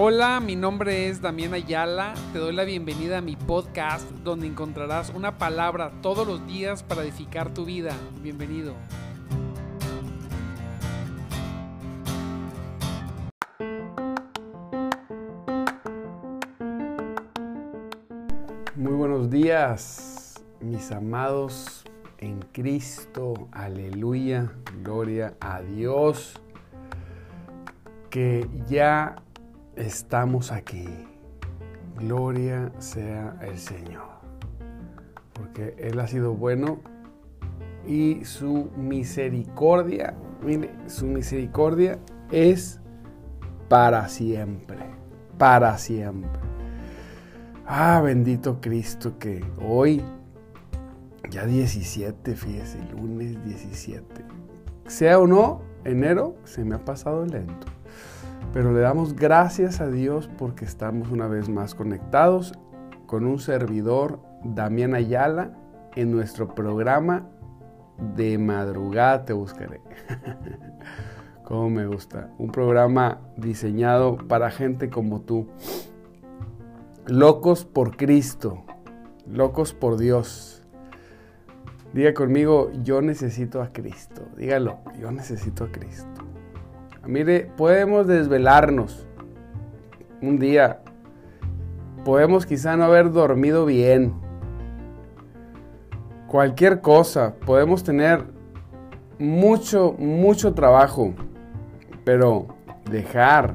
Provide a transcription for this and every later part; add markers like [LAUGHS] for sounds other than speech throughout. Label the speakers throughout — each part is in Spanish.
Speaker 1: Hola, mi nombre es Damián Ayala. Te doy la bienvenida a mi podcast donde encontrarás una palabra todos los días para edificar tu vida. Bienvenido.
Speaker 2: Muy buenos días, mis amados en Cristo. Aleluya, gloria a Dios. Que ya estamos aquí. Gloria sea el Señor. Porque Él ha sido bueno y su misericordia, mire, su misericordia es para siempre. Para siempre. Ah, bendito Cristo que hoy, ya 17, fíjese, lunes 17. Sea o no, enero se me ha pasado lento. Pero le damos gracias a Dios porque estamos una vez más conectados con un servidor, Damián Ayala, en nuestro programa de madrugada te buscaré. [LAUGHS] Cómo me gusta. Un programa diseñado para gente como tú. Locos por Cristo. Locos por Dios. Diga conmigo, yo necesito a Cristo. Dígalo, yo necesito a Cristo. Mire, podemos desvelarnos un día. Podemos quizá no haber dormido bien. Cualquier cosa. Podemos tener mucho, mucho trabajo. Pero dejar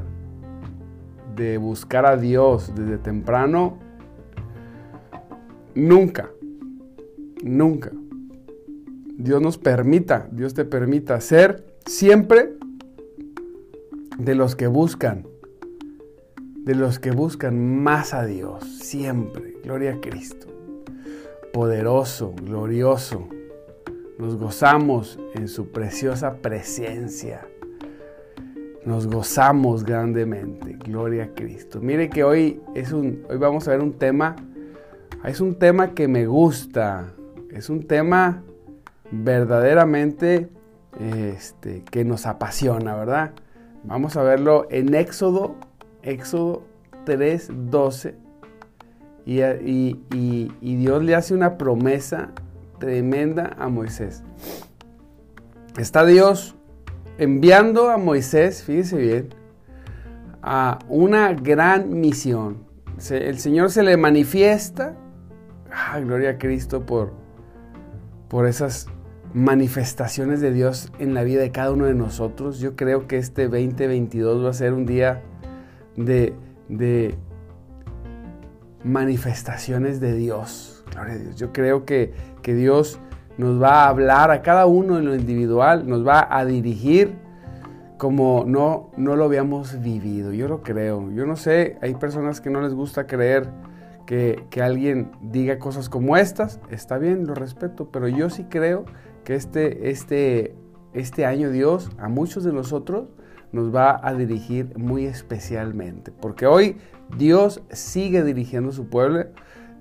Speaker 2: de buscar a Dios desde temprano, nunca, nunca. Dios nos permita, Dios te permita ser siempre de los que buscan, de los que buscan más a Dios, siempre. Gloria a Cristo. Poderoso, glorioso. Nos gozamos en su preciosa presencia. Nos gozamos grandemente. Gloria a Cristo. Mire que hoy es un hoy vamos a ver un tema es un tema que me gusta. Es un tema verdaderamente este, que nos apasiona, ¿verdad? Vamos a verlo en Éxodo, Éxodo 3, 12. Y, y, Dios le hace una promesa tremenda a Moisés. Está Dios enviando a Moisés, fíjese bien, a una gran misión. el Señor se le manifiesta. Ah, gloria a Cristo por, por esas manifestaciones de Dios en la vida de cada uno de nosotros. Yo creo que este 2022 va a ser un día de, manifestaciones de Dios. Gloria a Dios. Yo creo que, que Dios nos va a hablar a cada uno en lo individual, nos va a dirigir como no, no lo habíamos vivido. Yo lo creo. Yo no sé, hay personas que no les gusta creer que, que alguien diga cosas como estas. Está bien, lo respeto, pero yo sí creo que este, este, este año Dios a muchos de nosotros nos va a dirigir muy especialmente. Porque hoy Dios sigue dirigiendo su pueblo,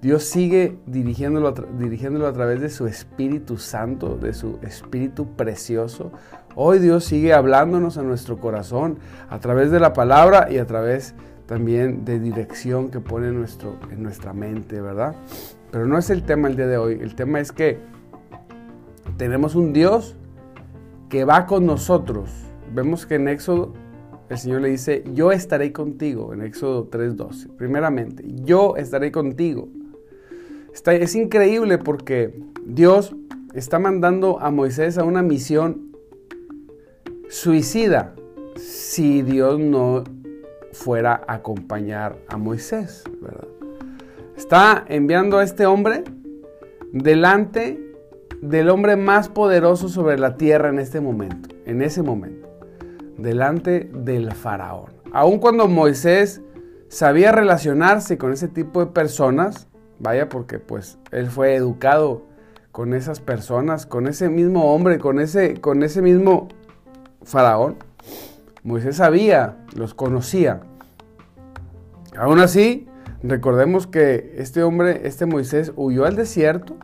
Speaker 2: Dios sigue dirigiéndolo a, dirigiéndolo a través de su Espíritu Santo, de su Espíritu precioso. Hoy Dios sigue hablándonos a nuestro corazón a través de la palabra y a través también de dirección que pone nuestro, en nuestra mente, ¿verdad? Pero no es el tema el día de hoy. El tema es que tenemos un Dios que va con nosotros. Vemos que en Éxodo el Señor le dice, yo estaré contigo, en Éxodo 3.12. Primeramente, yo estaré contigo. Está, es increíble porque Dios está mandando a Moisés a una misión suicida si Dios no fuera a acompañar a Moisés. Está enviando a este hombre delante del hombre más poderoso sobre la tierra en este momento, en ese momento, delante del faraón. Aun cuando Moisés sabía relacionarse con ese tipo de personas, vaya porque pues él fue educado con esas personas, con ese mismo hombre, con ese, con ese mismo faraón. Moisés sabía, los conocía. Aún así, recordemos que este hombre, este Moisés, huyó al desierto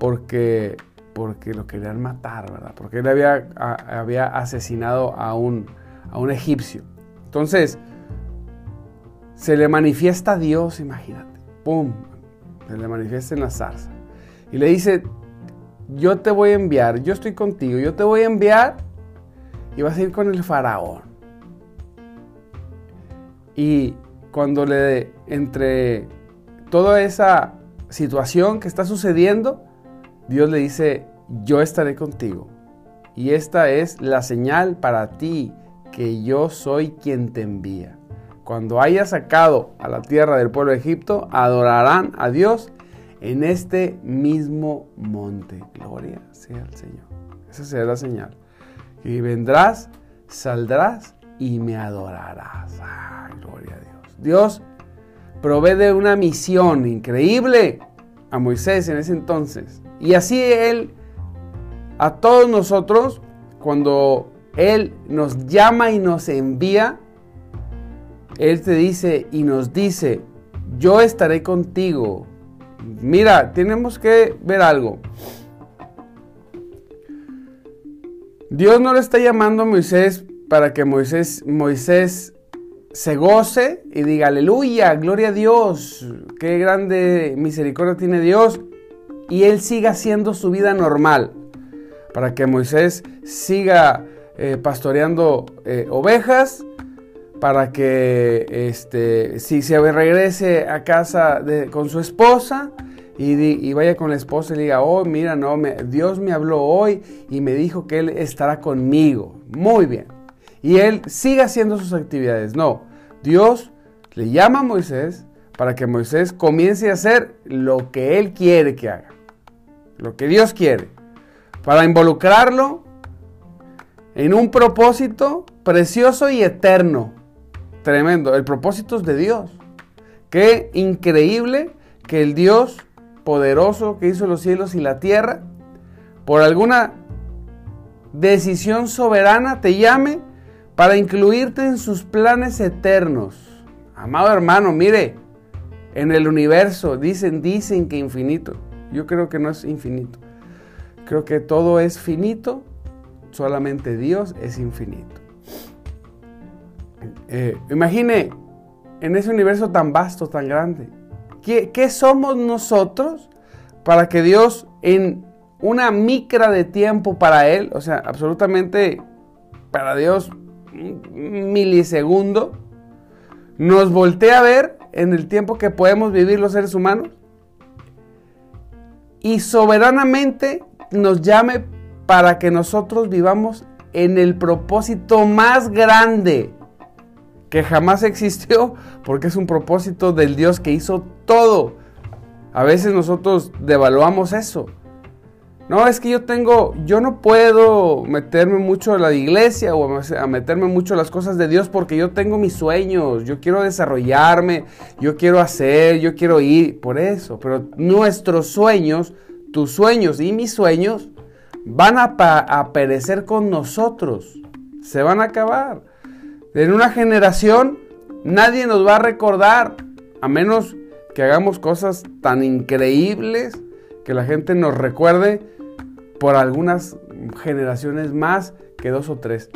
Speaker 2: porque, porque lo querían matar, ¿verdad? Porque él había, había asesinado a un, a un egipcio. Entonces, se le manifiesta a Dios, imagínate. ¡Pum! Se le manifiesta en la zarza. Y le dice, yo te voy a enviar, yo estoy contigo, yo te voy a enviar y vas a ir con el faraón. Y cuando le, entre toda esa situación que está sucediendo, Dios le dice, yo estaré contigo. Y esta es la señal para ti que yo soy quien te envía. Cuando hayas sacado a la tierra del pueblo de Egipto, adorarán a Dios en este mismo monte. Gloria sea al Señor. Esa será la señal. Y vendrás, saldrás y me adorarás. Gloria a Dios. Dios provee de una misión increíble a Moisés en ese entonces. Y así Él, a todos nosotros, cuando Él nos llama y nos envía, Él te dice y nos dice, yo estaré contigo. Mira, tenemos que ver algo. Dios no le está llamando a Moisés para que Moisés, Moisés se goce y diga, aleluya, gloria a Dios, qué grande misericordia tiene Dios, y él siga haciendo su vida normal, para que Moisés siga eh, pastoreando eh, ovejas, para que este, si se regrese a casa con su esposa, y, vaya con la esposa y diga, oh, mira, no, Dios me habló hoy y me dijo que Él estará conmigo. Muy bien y él siga haciendo sus actividades. No, Dios le llama a Moisés para que Moisés comience a hacer lo que él quiere que haga, lo que Dios quiere, para involucrarlo en un propósito precioso y eterno. Tremendo, el propósito es de Dios. Qué increíble que el Dios poderoso que hizo los cielos y la tierra, por alguna decisión soberana te llame para incluirte en sus planes eternos. Amado hermano, mire, en el universo dicen, dicen que infinito. Yo creo que no es infinito. Creo que todo es finito, solamente Dios es infinito. Eh, imagine en ese universo tan vasto, tan grande. ¿qué, ¿Qué somos nosotros para que Dios en una micra de tiempo para Él, o sea, absolutamente para Dios milisegundo, nos voltea a ver en el tiempo que podemos vivir los seres humanos y soberanamente nos llame para que nosotros vivamos en el propósito más grande que jamás existió, porque es un propósito del Dios que hizo todo. A veces nosotros devaluamos eso. No, es que yo tengo, yo no puedo meterme mucho a la iglesia o a meterme mucho a las cosas de Dios porque yo tengo mis sueños, yo quiero desarrollarme, yo quiero hacer, yo quiero ir, por eso. Pero nuestros sueños, tus sueños y mis sueños van a, a perecer con nosotros, se van a acabar. En una generación nadie nos va a recordar, a menos que hagamos cosas tan increíbles que la gente nos recuerde por algunas generaciones más que dos o tres.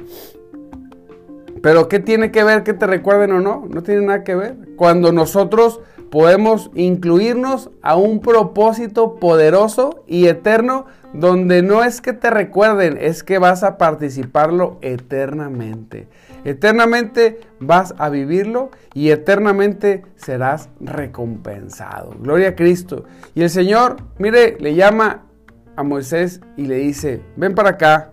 Speaker 2: Pero ¿qué tiene que ver que te recuerden o no? No tiene nada que ver. Cuando nosotros podemos incluirnos a un propósito poderoso y eterno donde no es que te recuerden, es que vas a participarlo eternamente. Eternamente vas a vivirlo y eternamente serás recompensado. Gloria a Cristo. Y el Señor, mire, le llama a Moisés y le dice, ven para acá,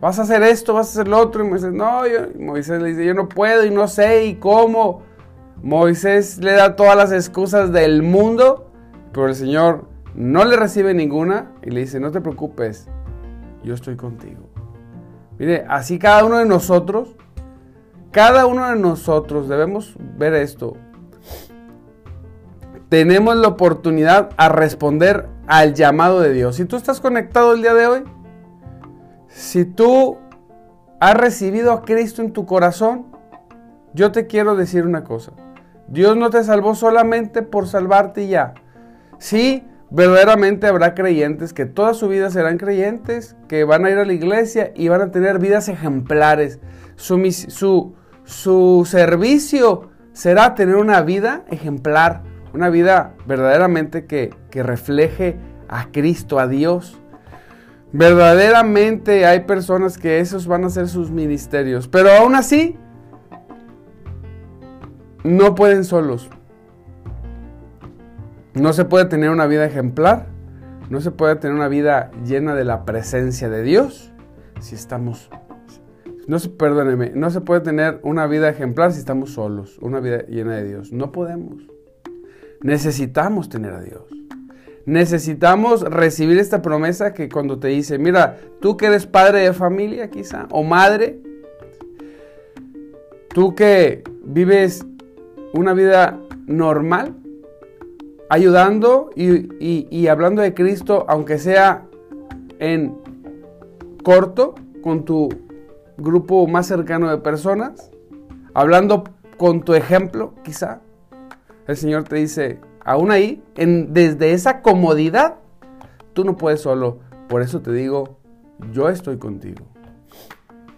Speaker 2: vas a hacer esto, vas a hacer lo otro. Y Moisés, no, Moisés le dice, yo no puedo y no sé y cómo. Moisés le da todas las excusas del mundo, pero el Señor no le recibe ninguna y le dice, no te preocupes, yo estoy contigo. Mire, así cada uno de nosotros, cada uno de nosotros debemos ver esto. Tenemos la oportunidad a responder al llamado de Dios. Si tú estás conectado el día de hoy, si tú has recibido a Cristo en tu corazón, yo te quiero decir una cosa. Dios no te salvó solamente por salvarte ya. Sí, verdaderamente habrá creyentes que toda su vida serán creyentes, que van a ir a la iglesia y van a tener vidas ejemplares. Su, su servicio será tener una vida ejemplar, una vida verdaderamente que, que refleje a Cristo, a Dios. Verdaderamente hay personas que esos van a ser sus ministerios, pero aún así no pueden solos. No se puede tener una vida ejemplar, no se puede tener una vida llena de la presencia de Dios si estamos no se, perdóneme, no se puede tener una vida ejemplar si estamos solos, una vida llena de Dios. No podemos. Necesitamos tener a Dios. Necesitamos recibir esta promesa que cuando te dice, mira, tú que eres padre de familia quizá, o madre, tú que vives una vida normal, ayudando y, hablando de Cristo, aunque sea en corto, con tu grupo más cercano de personas, hablando con tu ejemplo, quizá, el Señor te dice, aún ahí, en, desde esa comodidad, tú no puedes solo. Por eso te digo, yo estoy contigo.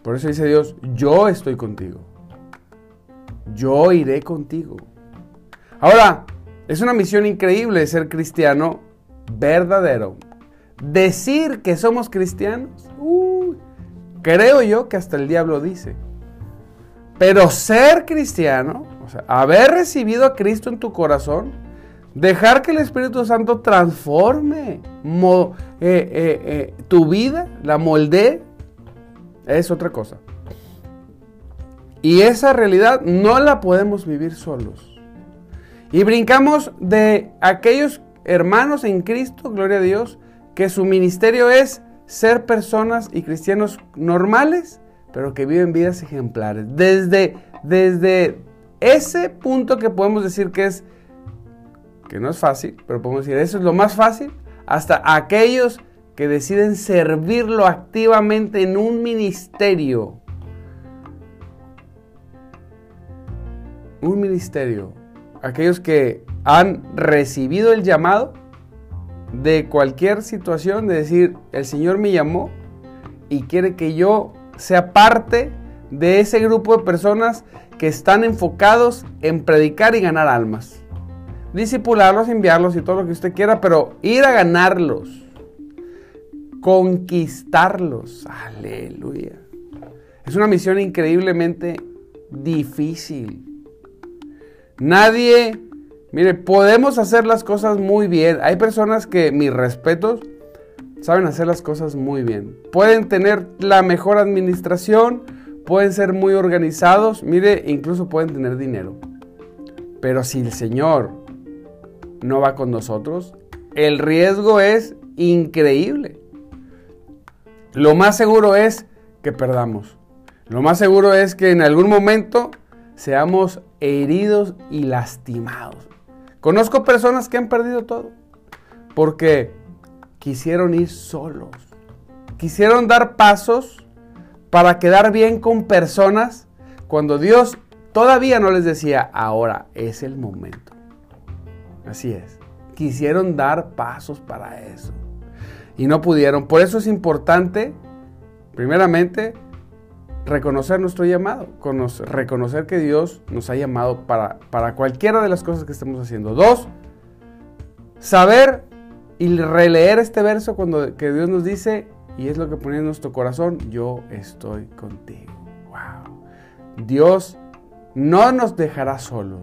Speaker 2: Por eso dice Dios, yo estoy contigo. Yo iré contigo. Ahora, es una misión increíble ser cristiano verdadero. Decir que somos cristianos, creo yo que hasta el diablo dice. Pero ser cristiano, o sea, haber recibido a Cristo en tu corazón, dejar que el Espíritu Santo transforme eh, eh, eh, tu vida, la moldee, es otra cosa. Y esa realidad no la podemos vivir solos. Y brincamos de aquellos hermanos en Cristo, gloria a Dios, que su ministerio es ser personas y cristianos normales, pero que viven vidas ejemplares. Desde, desde ese punto que podemos decir que es, que no es fácil, pero podemos decir, eso es lo más fácil, hasta aquellos que deciden servirlo activamente en un ministerio. Un ministerio aquellos que han recibido el llamado de cualquier situación, de decir, el Señor me llamó y quiere que yo sea parte de ese grupo de personas que están enfocados en predicar y ganar almas. Disipularlos, enviarlos y todo lo que usted quiera, pero ir a ganarlos, conquistarlos. Aleluya. Es una misión increíblemente difícil. Nadie, mire, podemos hacer las cosas muy bien. Hay personas que, mis respetos, saben hacer las cosas muy bien. Pueden tener la mejor administración, pueden ser muy organizados, mire, incluso pueden tener dinero. Pero si el Señor no va con nosotros, el riesgo es increíble. Lo más seguro es que perdamos. Lo más seguro es que en algún momento seamos heridos y lastimados. Conozco personas que han perdido todo porque quisieron ir solos. Quisieron dar pasos para quedar bien con personas cuando Dios todavía no les decía, ahora es el momento. Así es. Quisieron dar pasos para eso. Y no pudieron. Por eso es importante, primeramente, reconocer nuestro llamado, reconocer que Dios nos ha llamado para, para cualquiera de las cosas que estemos haciendo. Dos, saber y releer este verso cuando que Dios nos dice, y es lo que pone en nuestro corazón, yo estoy contigo. Wow. Dios no nos dejará solos,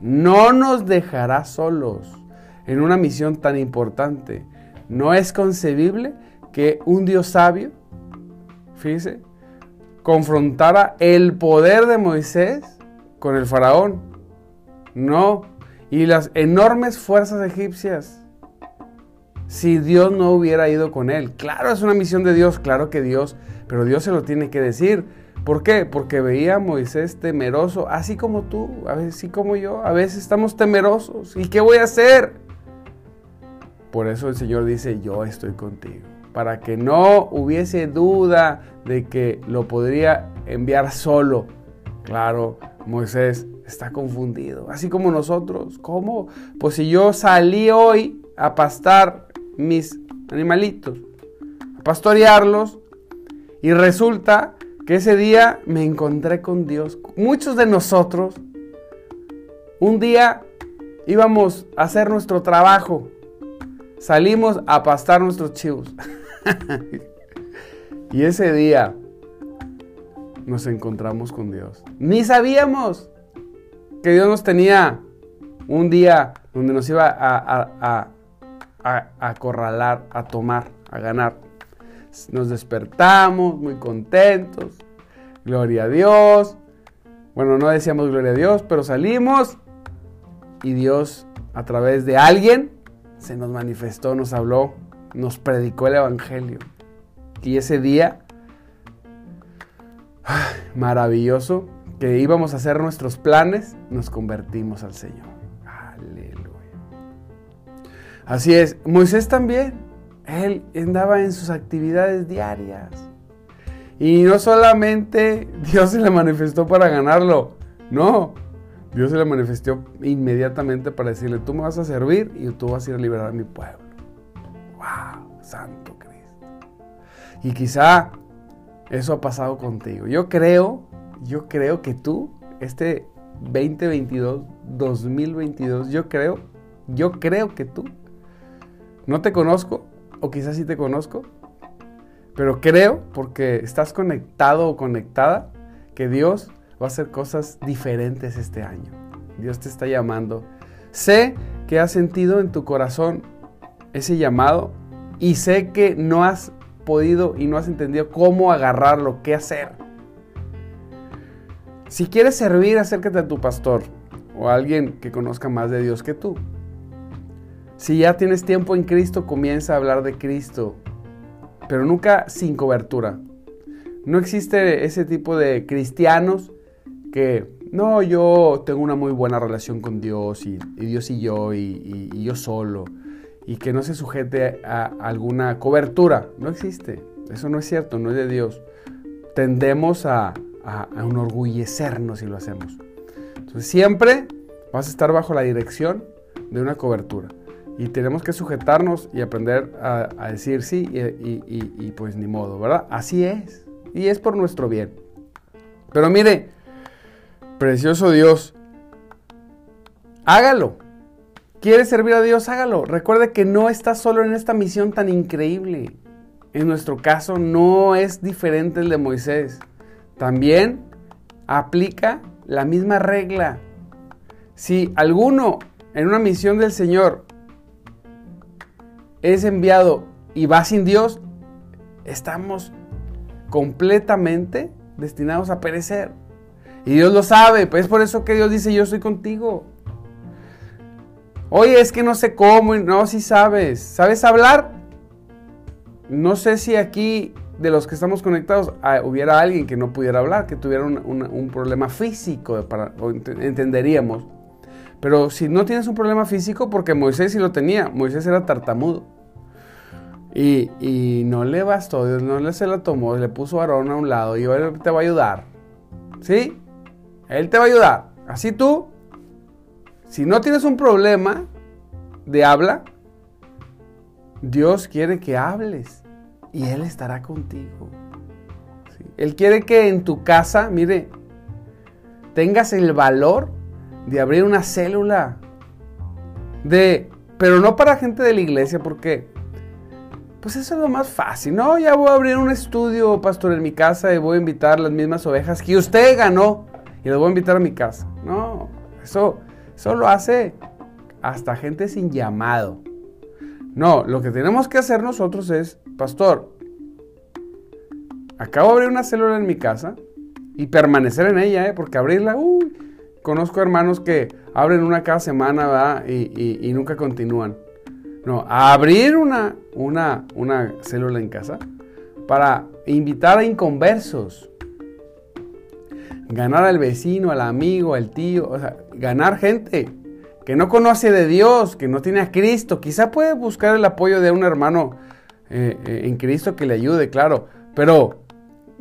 Speaker 2: no nos dejará solos en una misión tan importante. No es concebible que un Dios sabio, fíjese, confrontara el poder de Moisés con el faraón. No. Y las enormes fuerzas egipcias. Si Dios no hubiera ido con él. Claro, es una misión de Dios, claro que Dios, pero Dios se lo tiene que decir. ¿Por qué? Porque veía a Moisés temeroso, así como tú, así como yo. A veces estamos temerosos. ¿Y qué voy a hacer? Por eso el Señor dice, yo estoy contigo para que no hubiese duda de que lo podría enviar solo. Claro, Moisés está confundido, así como nosotros. ¿Cómo? Pues si yo salí hoy a pastar mis animalitos, a pastorearlos, y resulta que ese día me encontré con Dios. Muchos de nosotros un día íbamos a hacer nuestro trabajo. Salimos a pastar nuestros chivos. [LAUGHS] y ese día nos encontramos con Dios. Ni sabíamos que Dios nos tenía un día donde nos iba a, a, acorralar, a tomar, a ganar. Nos despertamos muy contentos. Gloria a Dios. Bueno, no decíamos gloria a Dios, pero salimos y Dios a través de alguien se nos manifestó, nos habló, nos predicó el Evangelio. Y ese día, [SIGHS] maravilloso, que íbamos a hacer nuestros planes, nos convertimos al Señor. Así es, Moisés también, él andaba en sus actividades diarias. Y no solamente Dios se le manifestó para ganarlo, no, Dios se le manifestó inmediatamente para decirle, tú me vas a servir y tú vas a ir a liberar a mi pueblo. ¡Wow! Santo Cristo. Y quizá eso ha pasado contigo. Yo creo, yo creo que tú, este 2022, 2022, yo creo, yo creo que tú, no te conozco, o quizás sí te conozco, pero creo, porque estás conectado o conectada, que Dios va a hacer cosas diferentes este año. Dios te está llamando. Sé que has sentido en tu corazón ese llamado y sé que no has podido y no has entendido cómo agarrarlo, qué hacer. Si quieres servir, acércate a tu pastor o a alguien que conozca más de Dios que tú. Si ya tienes tiempo en Cristo, comienza a hablar de Cristo, pero nunca sin cobertura. No existe ese tipo de cristianos que no, yo tengo una muy buena relación con Dios y, Dios y yo y, yo solo y que no se sujete a alguna cobertura. No existe. Eso no es cierto, no es de Dios. Tendemos a, a, enorgullecernos si lo hacemos. Entonces siempre vas a estar bajo la dirección de una cobertura. Y tenemos que sujetarnos y aprender a, decir sí y, y, pues ni modo, ¿verdad? Así es. Y es por nuestro bien. Pero mire, Precioso Dios, hágalo. ¿Quiere servir a Dios? Hágalo. Recuerde que no está solo en esta misión tan increíble. En nuestro caso no es diferente el de Moisés. También aplica la misma regla. Si alguno en una misión del Señor es enviado y va sin Dios, estamos completamente destinados a perecer. Y Dios lo sabe, pues es por eso que Dios dice, yo estoy contigo. Oye, es que no sé cómo, no, si sabes. ¿Sabes hablar? No sé si aquí de los que estamos conectados ah, hubiera alguien que no pudiera hablar, que tuviera un, problema físico, para, entenderíamos. Pero si no tienes un problema físico, porque Moisés sí lo tenía, Moisés era tartamudo. Y, y no le bastó, Dios no le se la tomó, le puso a Aarón a un lado y él te va a ayudar. ¿Sí? Él te va a ayudar. Así tú, si no tienes un problema de habla, Dios quiere que hables y Él estará contigo. Él quiere que en tu casa, mire, tengas el valor de abrir una célula de, pero no para gente de la iglesia, porque pues eso es lo más fácil. No, ya voy a abrir un estudio, pastor, en mi casa y voy a invitar las mismas ovejas que usted ganó y los voy a invitar a mi casa. No, eso, eso lo hace hasta gente sin llamado. No, lo que tenemos que hacer nosotros es, pastor, acabo de abrir una célula en mi casa y permanecer en ella, ¿eh? porque abrirla, uy, conozco hermanos que abren una cada semana y, nunca continúan. No, abrir una, una, una célula en casa para invitar a inconversos ganar al vecino, al amigo, al tío, o sea, ganar gente que no conoce de Dios, que no tiene a Cristo. Quizá puede buscar el apoyo de un hermano eh, eh, en Cristo que le ayude, claro, pero,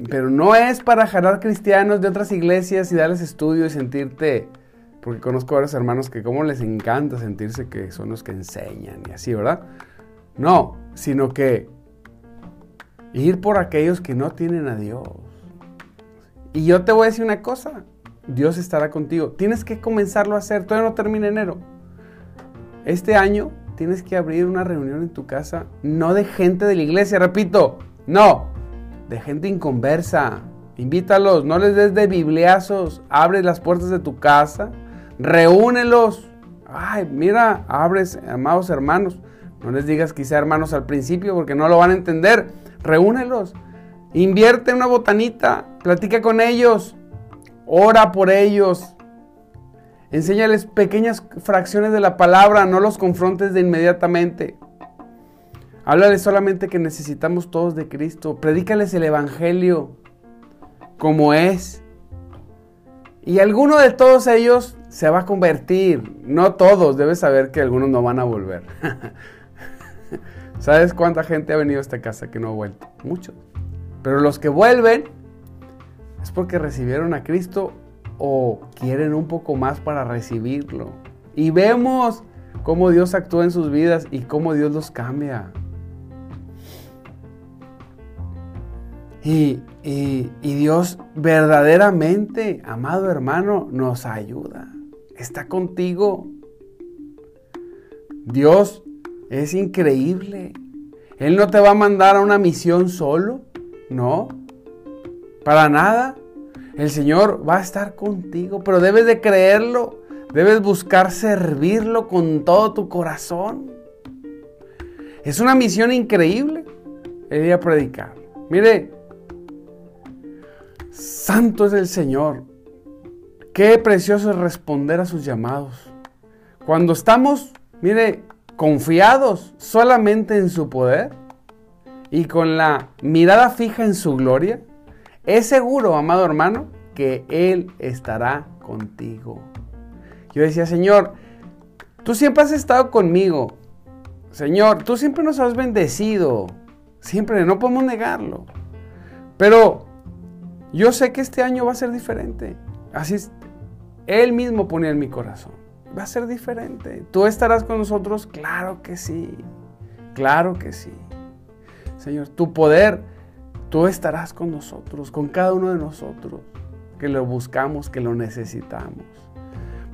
Speaker 2: pero no es para jalar cristianos de otras iglesias y darles estudio y sentirte, porque conozco a varios hermanos que como les encanta sentirse que son los que enseñan y así, ¿verdad? No, sino que ir por aquellos que no tienen a Dios. Y yo te voy a decir una cosa. Dios estará contigo. Tienes que comenzarlo a hacer. Todavía no termina enero. Este año tienes que abrir una reunión en tu casa, no de gente de la iglesia, repito, no, de gente inconversa. Invítalos, no les des de bibliazos, abre las puertas de tu casa, reúnelos. Ay, mira, abres, amados hermanos. No les digas quizá hermanos al principio porque no lo van a entender. Reúnelos. Invierte una botanita, platica con ellos, ora por ellos. Enséñales pequeñas fracciones de la palabra, no los confrontes de inmediatamente. Háblales solamente que necesitamos todos de Cristo. Predícales el Evangelio como es. Y alguno de todos ellos se va a convertir. No todos, debes saber que algunos no van a volver. [LAUGHS] ¿Sabes cuánta gente ha venido a esta casa que no ha vuelto? Muchos. Pero los que vuelven es porque recibieron a Cristo o quieren un poco más para recibirlo. Y vemos cómo Dios actúa en sus vidas y cómo Dios los cambia. Y, Dios verdaderamente, amado hermano, nos ayuda. Está contigo. Dios es increíble. Él no te va a mandar a una misión solo. No, para nada. El Señor va a estar contigo, pero debes de creerlo. Debes buscar servirlo con todo tu corazón. Es una misión increíble el ir a predicar. Mire, santo es el Señor. Qué precioso es responder a sus llamados. Cuando estamos, mire, confiados solamente en su poder, y con la mirada fija en su gloria, es seguro, amado hermano, que Él estará contigo. Yo decía, Señor, tú siempre has estado conmigo. Señor, tú siempre nos has bendecido. Siempre, no podemos negarlo. Pero yo sé que este año va a ser diferente. Así es, Él mismo ponía en mi corazón. Va a ser diferente. ¿Tú estarás con nosotros? Claro que sí. Claro que sí. Señor, tu poder, tú estarás con nosotros, con cada uno de nosotros, que lo buscamos, que lo necesitamos.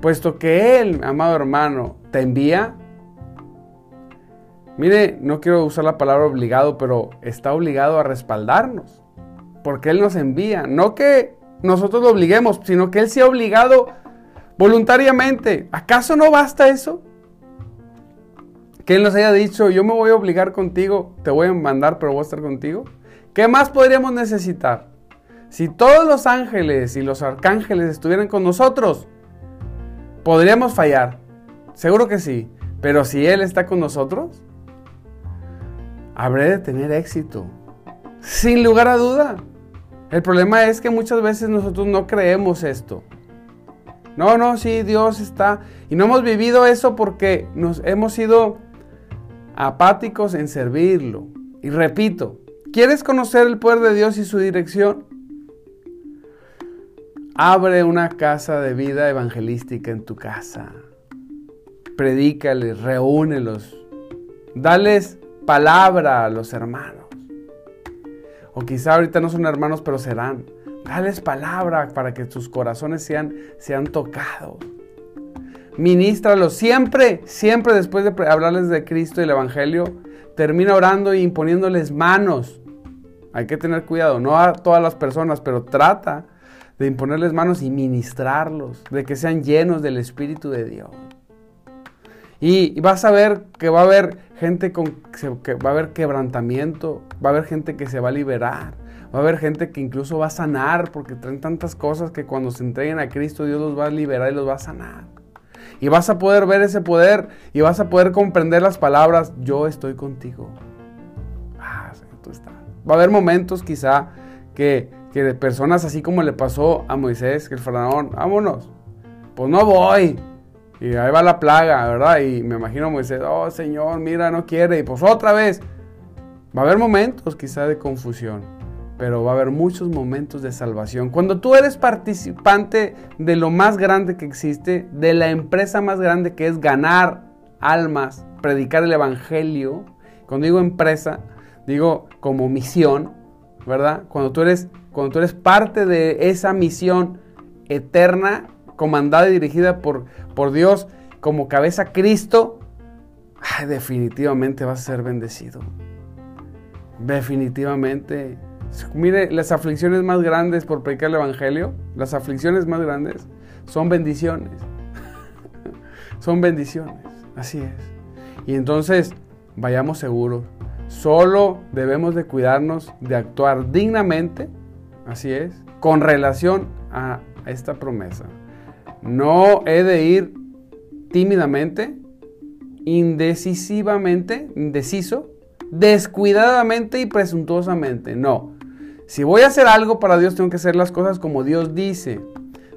Speaker 2: Puesto que Él, amado hermano, te envía, mire, no quiero usar la palabra obligado, pero está obligado a respaldarnos, porque Él nos envía, no que nosotros lo obliguemos, sino que Él se ha obligado voluntariamente. ¿Acaso no basta eso? que Él nos haya dicho, yo me voy a obligar contigo, te voy a mandar, pero voy a estar contigo. ¿Qué más podríamos necesitar? Si todos los ángeles y los arcángeles estuvieran con nosotros, podríamos fallar. Seguro que sí. Pero si Él está con nosotros, habré de tener éxito. Sin lugar a duda. El problema es que muchas veces nosotros no creemos esto. No, no, sí, Dios está. Y no hemos vivido eso porque nos hemos sido apáticos en servirlo. Y repito, ¿quieres conocer el poder de Dios y su dirección? Abre una casa de vida evangelística en tu casa. Predícales, reúnelos. Dales palabra a los hermanos. O quizá ahorita no son hermanos, pero serán. Dales palabra para que tus corazones sean, tocados. Ministralo siempre, siempre después de hablarles de Cristo y el Evangelio, termina orando y imponiéndoles manos. Hay que tener cuidado, no a todas las personas, pero trata de imponerles manos y ministrarlos, de que sean llenos del Espíritu de Dios. Y, vas a ver que va a haber gente con que va a haber quebrantamiento, va a haber gente que se va a liberar, va a haber gente que incluso va a sanar porque traen tantas cosas que cuando se entreguen a Cristo Dios los va a liberar y los va a sanar. Y vas a poder ver ese poder y vas a poder comprender las palabras, yo estoy contigo. Ah, tú estás. Va a haber momentos quizá que, que de personas así como le pasó a Moisés, que el faraón, vámonos, pues no voy. Y ahí va la plaga, ¿verdad? Y me imagino Moisés, oh Señor, mira, no quiere. Y pues otra vez. Va a haber momentos quizá de confusión pero va a haber muchos momentos de salvación. Cuando tú eres participante de lo más grande que existe, de la empresa más grande que es ganar almas, predicar el Evangelio, cuando digo empresa, digo como misión, ¿verdad? Cuando tú eres, cuando tú eres parte de esa misión eterna, comandada y dirigida por, por Dios como cabeza Cristo, definitivamente vas a ser bendecido. Definitivamente. Mire, las aflicciones más grandes por predicar el Evangelio, las aflicciones más grandes son bendiciones. [LAUGHS] son bendiciones. Así es. Y entonces, vayamos seguros. Solo debemos de cuidarnos de actuar dignamente, así es, con relación a esta promesa. No he de ir tímidamente, indecisivamente, indeciso, descuidadamente y presuntuosamente. No. Si voy a hacer algo para Dios, tengo que hacer las cosas como Dios dice.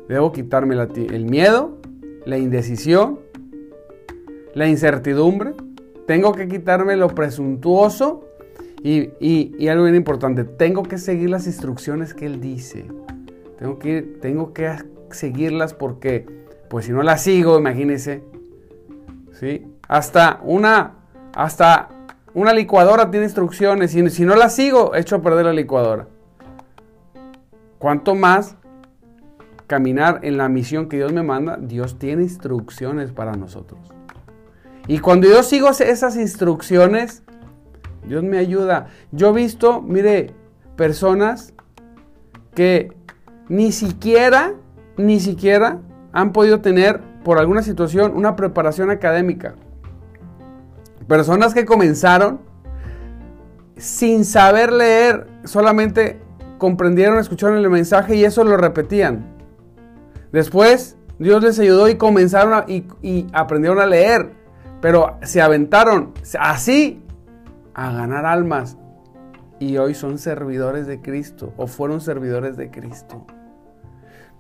Speaker 2: Debo quitarme el miedo, la indecisión, la incertidumbre. Tengo que quitarme lo presuntuoso y, algo bien importante, tengo que seguir las instrucciones que Él dice. Tengo que, tengo que seguirlas porque, pues si no las sigo, imagínense, ¿sí? Hasta una, hasta una licuadora tiene instrucciones y si no las sigo, echo a perder la licuadora. ¿Cuánto más caminar en la misión que Dios me manda? Dios tiene instrucciones para nosotros. Y cuando yo sigo esas instrucciones, Dios me ayuda. Yo he visto, mire, personas que ni siquiera, ni siquiera han podido tener por alguna situación una preparación académica. Personas que comenzaron sin saber leer, solamente comprendieron, escucharon el mensaje y eso lo repetían. Después Dios les ayudó y comenzaron y, y aprendieron a leer, pero se aventaron así a ganar almas y hoy son servidores de Cristo o fueron servidores de Cristo.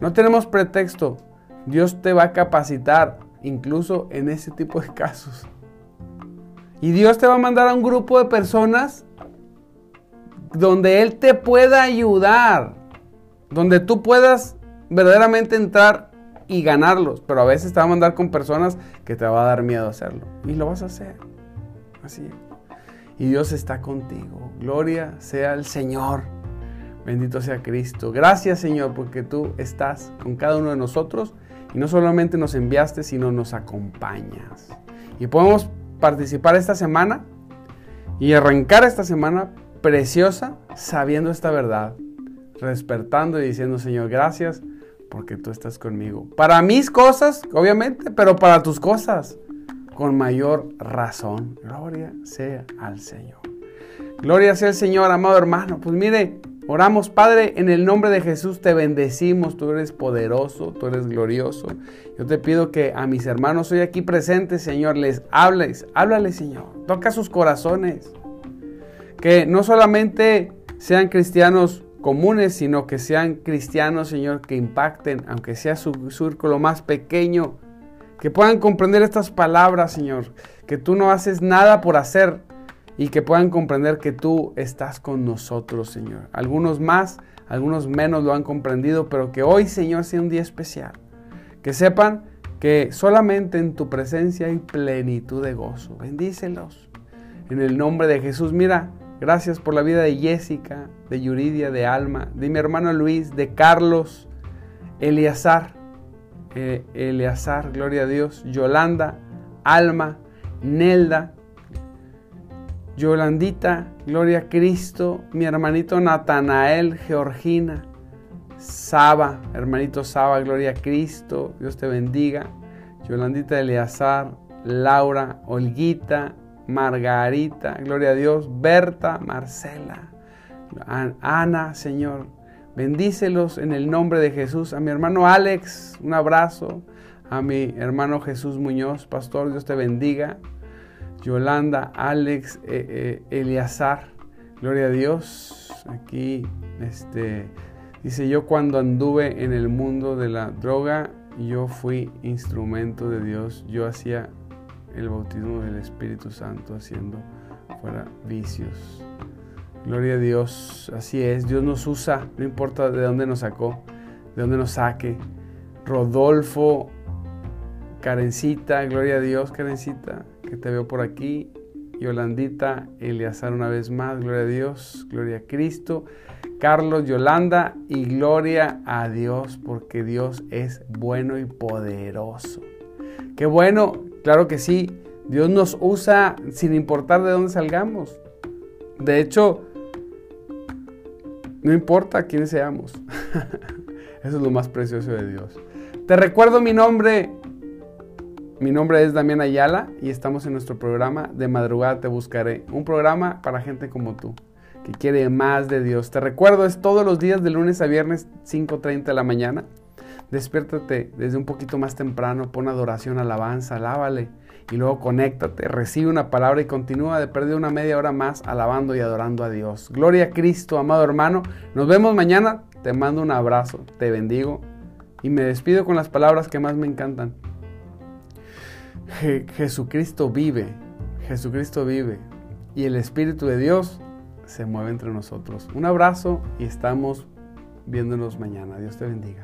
Speaker 2: No tenemos pretexto. Dios te va a capacitar incluso en ese tipo de casos. Y Dios te va a mandar a un grupo de personas donde Él te pueda ayudar, donde tú puedas verdaderamente entrar y ganarlos. Pero a veces te va a mandar con personas que te va a dar miedo hacerlo. Y lo vas a hacer. Así. Y Dios está contigo. Gloria sea el Señor. Bendito sea Cristo. Gracias Señor porque tú estás con cada uno de nosotros y no solamente nos enviaste, sino nos acompañas. Y podemos participar esta semana y arrancar esta semana preciosa sabiendo esta verdad, despertando y diciendo, Señor, gracias porque tú estás conmigo. Para mis cosas, obviamente, pero para tus cosas, con mayor razón. Gloria sea al Señor. Gloria sea al Señor, amado hermano. Pues mire, Oramos, Padre, en el nombre de Jesús te bendecimos, tú eres poderoso, tú eres glorioso. Yo te pido que a mis hermanos hoy aquí presentes, Señor, les hables, háblale, Señor, toca sus corazones. Que no solamente sean cristianos comunes, sino que sean cristianos, Señor, que impacten, aunque sea su círculo más pequeño, que puedan comprender estas palabras, Señor, que tú no haces nada por hacer, y que puedan comprender que tú estás con nosotros, Señor. Algunos más, algunos menos lo han comprendido, pero que hoy, Señor, sea un día especial. Que sepan que solamente en tu presencia hay plenitud de gozo. Bendícelos. En el nombre de Jesús, mira, gracias por la vida de Jessica, de Yuridia, de Alma, de mi hermano Luis, de Carlos, Eleazar, eh, Eleazar, gloria a Dios, Yolanda, Alma, Nelda, Yolandita, Gloria a Cristo, mi hermanito Natanael, Georgina, Saba, hermanito Saba, Gloria a Cristo, Dios te bendiga. Yolandita Eleazar, Laura, Olguita, Margarita, Gloria a Dios, Berta, Marcela, Ana, Señor, bendícelos en el nombre de Jesús. A mi hermano Alex, un abrazo. A mi hermano Jesús Muñoz, pastor, Dios te bendiga. Yolanda, Alex, eh, eh, Eleazar, gloria a Dios. Aquí, este, dice yo cuando anduve en el mundo de la droga, yo fui instrumento de Dios. Yo hacía el bautismo del Espíritu Santo haciendo fuera vicios. Gloria a Dios, así es. Dios nos usa, no importa de dónde nos sacó, de dónde nos saque. Rodolfo, Karencita, gloria a Dios, Karencita que te veo por aquí. Yolandita, Eleazar una vez más, gloria a Dios, gloria a Cristo. Carlos, Yolanda y gloria a Dios porque Dios es bueno y poderoso. Qué bueno, claro que sí, Dios nos usa sin importar de dónde salgamos. De hecho, no importa quiénes seamos. [LAUGHS] Eso es lo más precioso de Dios. Te recuerdo mi nombre. Mi nombre es Damián Ayala y estamos en nuestro programa De Madrugada Te Buscaré. Un programa para gente como tú que quiere más de Dios. Te recuerdo, es todos los días de lunes a viernes 5.30 de la mañana. Despiértate desde un poquito más temprano, pon adoración, alabanza, alábale y luego conéctate, recibe una palabra y continúa de perder una media hora más alabando y adorando a Dios. Gloria a Cristo, amado hermano. Nos vemos mañana. Te mando un abrazo, te bendigo y me despido con las palabras que más me encantan. Jesucristo vive, Jesucristo vive y el Espíritu de Dios se mueve entre nosotros. Un abrazo y estamos viéndonos mañana. Dios te bendiga.